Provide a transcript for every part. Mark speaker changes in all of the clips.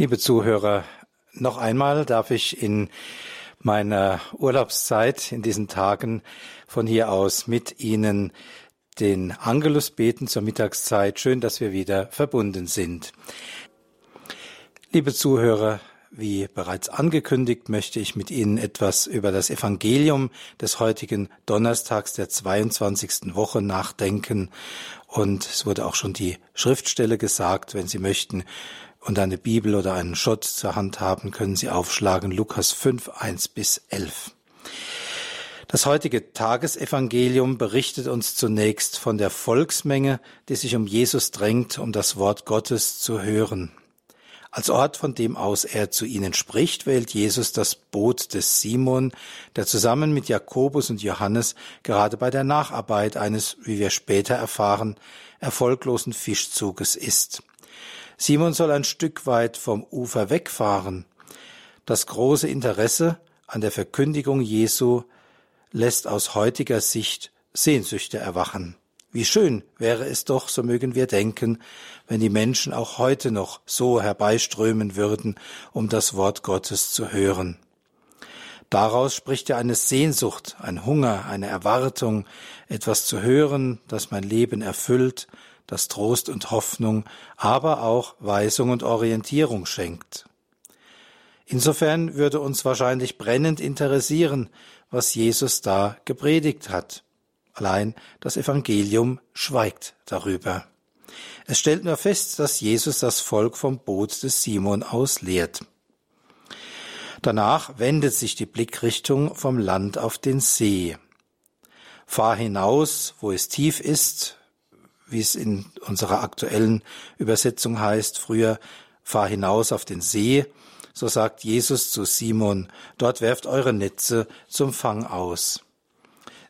Speaker 1: Liebe Zuhörer, noch einmal darf ich in meiner Urlaubszeit in diesen Tagen von hier aus mit Ihnen den Angelus beten zur Mittagszeit. Schön, dass wir wieder verbunden sind. Liebe Zuhörer, wie bereits angekündigt, möchte ich mit Ihnen etwas über das Evangelium des heutigen Donnerstags der 22. Woche nachdenken. Und es wurde auch schon die Schriftstelle gesagt, wenn Sie möchten, und eine Bibel oder einen Schott zur Hand haben, können Sie aufschlagen Lukas 5, 1 bis 11. Das heutige Tagesevangelium berichtet uns zunächst von der Volksmenge, die sich um Jesus drängt, um das Wort Gottes zu hören. Als Ort, von dem aus er zu ihnen spricht, wählt Jesus das Boot des Simon, der zusammen mit Jakobus und Johannes gerade bei der Nacharbeit eines, wie wir später erfahren, erfolglosen Fischzuges ist. Simon soll ein Stück weit vom Ufer wegfahren. Das große Interesse an der Verkündigung Jesu lässt aus heutiger Sicht Sehnsüchte erwachen. Wie schön wäre es doch, so mögen wir denken, wenn die Menschen auch heute noch so herbeiströmen würden, um das Wort Gottes zu hören. Daraus spricht ja eine Sehnsucht, ein Hunger, eine Erwartung, etwas zu hören, das mein Leben erfüllt, das Trost und Hoffnung, aber auch Weisung und Orientierung schenkt. Insofern würde uns wahrscheinlich brennend interessieren, was Jesus da gepredigt hat. Allein das Evangelium schweigt darüber. Es stellt nur fest, dass Jesus das Volk vom Boot des Simon aus lehrt. Danach wendet sich die Blickrichtung vom Land auf den See. Fahr hinaus, wo es tief ist, wie es in unserer aktuellen Übersetzung heißt, früher fahr hinaus auf den See, so sagt Jesus zu Simon, dort werft eure Netze zum Fang aus.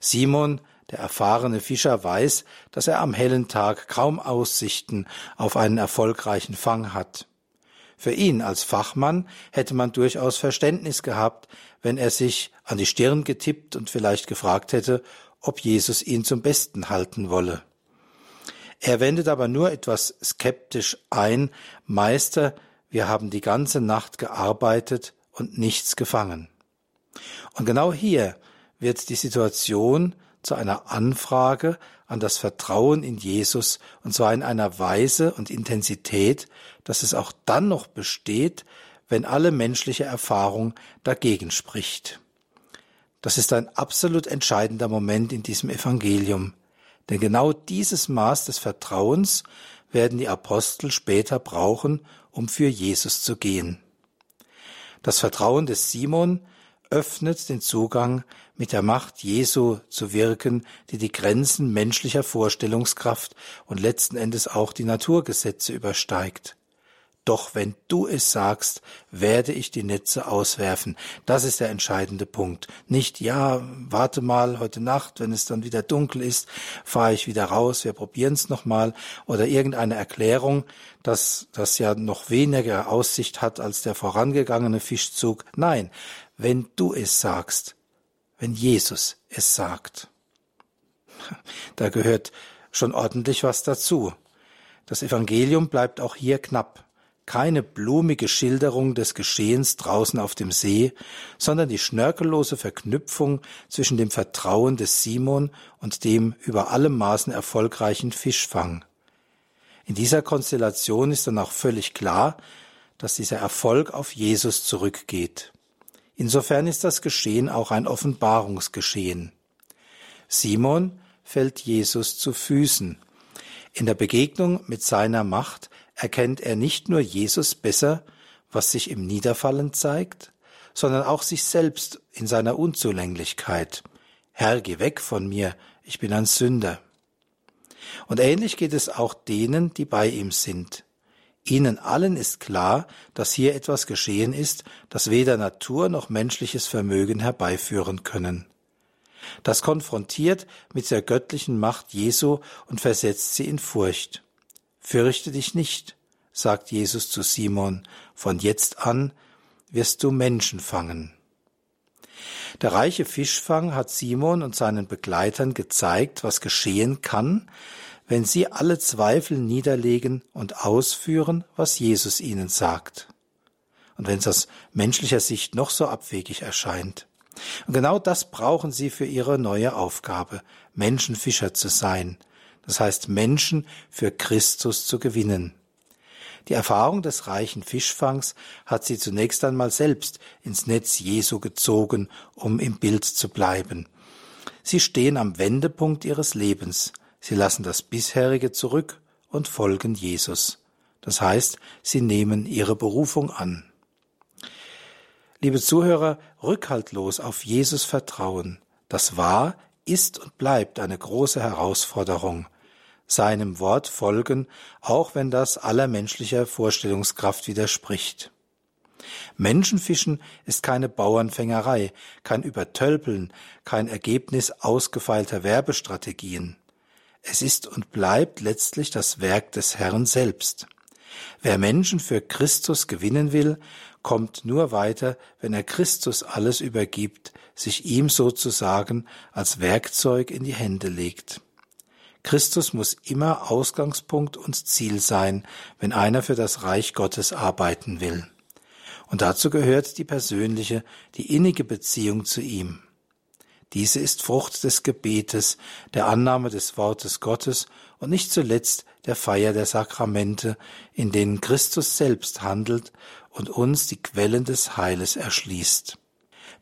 Speaker 1: Simon, der erfahrene Fischer, weiß, dass er am hellen Tag kaum Aussichten auf einen erfolgreichen Fang hat. Für ihn als Fachmann hätte man durchaus Verständnis gehabt, wenn er sich an die Stirn getippt und vielleicht gefragt hätte, ob Jesus ihn zum Besten halten wolle. Er wendet aber nur etwas skeptisch ein, Meister, wir haben die ganze Nacht gearbeitet und nichts gefangen. Und genau hier wird die Situation zu einer Anfrage an das Vertrauen in Jesus, und zwar in einer Weise und Intensität, dass es auch dann noch besteht, wenn alle menschliche Erfahrung dagegen spricht. Das ist ein absolut entscheidender Moment in diesem Evangelium. Denn genau dieses Maß des Vertrauens werden die Apostel später brauchen, um für Jesus zu gehen. Das Vertrauen des Simon öffnet den Zugang, mit der Macht Jesu zu wirken, die die Grenzen menschlicher Vorstellungskraft und letzten Endes auch die Naturgesetze übersteigt. Doch wenn du es sagst, werde ich die Netze auswerfen. Das ist der entscheidende Punkt. Nicht, ja, warte mal heute Nacht, wenn es dann wieder dunkel ist, fahre ich wieder raus, wir probieren es nochmal. Oder irgendeine Erklärung, dass das ja noch weniger Aussicht hat als der vorangegangene Fischzug. Nein, wenn du es sagst, wenn Jesus es sagt. Da gehört schon ordentlich was dazu. Das Evangelium bleibt auch hier knapp keine blumige Schilderung des Geschehens draußen auf dem See, sondern die schnörkellose Verknüpfung zwischen dem Vertrauen des Simon und dem über alle Maßen erfolgreichen Fischfang. In dieser Konstellation ist dann auch völlig klar, dass dieser Erfolg auf Jesus zurückgeht. Insofern ist das Geschehen auch ein Offenbarungsgeschehen. Simon fällt Jesus zu Füßen. In der Begegnung mit seiner Macht erkennt er nicht nur Jesus besser, was sich im Niederfallen zeigt, sondern auch sich selbst in seiner Unzulänglichkeit. Herr, geh weg von mir, ich bin ein Sünder. Und ähnlich geht es auch denen, die bei ihm sind. Ihnen allen ist klar, dass hier etwas geschehen ist, das weder Natur noch menschliches Vermögen herbeiführen können. Das konfrontiert mit der göttlichen Macht Jesu und versetzt sie in Furcht. Fürchte dich nicht, sagt Jesus zu Simon, von jetzt an wirst du Menschen fangen. Der reiche Fischfang hat Simon und seinen Begleitern gezeigt, was geschehen kann, wenn sie alle Zweifel niederlegen und ausführen, was Jesus ihnen sagt. und wenn es aus menschlicher Sicht noch so abwegig erscheint. Und genau das brauchen sie für ihre neue Aufgabe, Menschenfischer zu sein, das heißt Menschen für Christus zu gewinnen. Die Erfahrung des reichen Fischfangs hat sie zunächst einmal selbst ins Netz Jesu gezogen, um im Bild zu bleiben. Sie stehen am Wendepunkt ihres Lebens. Sie lassen das bisherige zurück und folgen Jesus. Das heißt, sie nehmen ihre Berufung an. Liebe Zuhörer, rückhaltlos auf Jesus vertrauen, das war, ist und bleibt eine große Herausforderung. Seinem Wort folgen, auch wenn das aller menschlicher Vorstellungskraft widerspricht. Menschenfischen ist keine Bauernfängerei, kein Übertölpeln, kein Ergebnis ausgefeilter Werbestrategien. Es ist und bleibt letztlich das Werk des Herrn selbst. Wer Menschen für Christus gewinnen will, kommt nur weiter, wenn er Christus alles übergibt, sich ihm sozusagen als Werkzeug in die Hände legt. Christus muss immer Ausgangspunkt und Ziel sein, wenn einer für das Reich Gottes arbeiten will. Und dazu gehört die persönliche, die innige Beziehung zu ihm. Diese ist Frucht des Gebetes, der Annahme des Wortes Gottes und nicht zuletzt der Feier der Sakramente, in denen Christus selbst handelt und uns die Quellen des Heiles erschließt.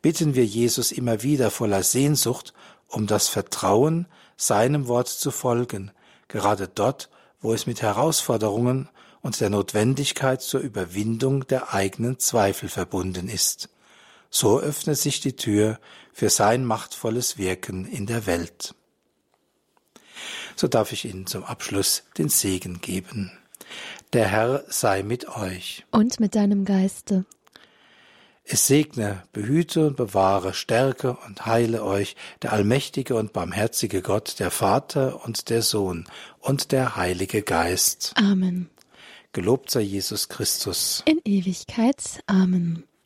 Speaker 1: Bitten wir Jesus immer wieder voller Sehnsucht um das Vertrauen, seinem Wort zu folgen, gerade dort, wo es mit Herausforderungen und der Notwendigkeit zur Überwindung der eigenen Zweifel verbunden ist. So öffnet sich die Tür für sein machtvolles Wirken in der Welt. So darf ich Ihnen zum Abschluss den Segen geben. Der Herr sei mit euch.
Speaker 2: Und mit deinem Geiste.
Speaker 1: Es segne, behüte und bewahre, stärke und heile euch der allmächtige und barmherzige Gott, der Vater und der Sohn und der Heilige Geist.
Speaker 2: Amen.
Speaker 1: Gelobt sei Jesus Christus.
Speaker 2: In Ewigkeit. Amen.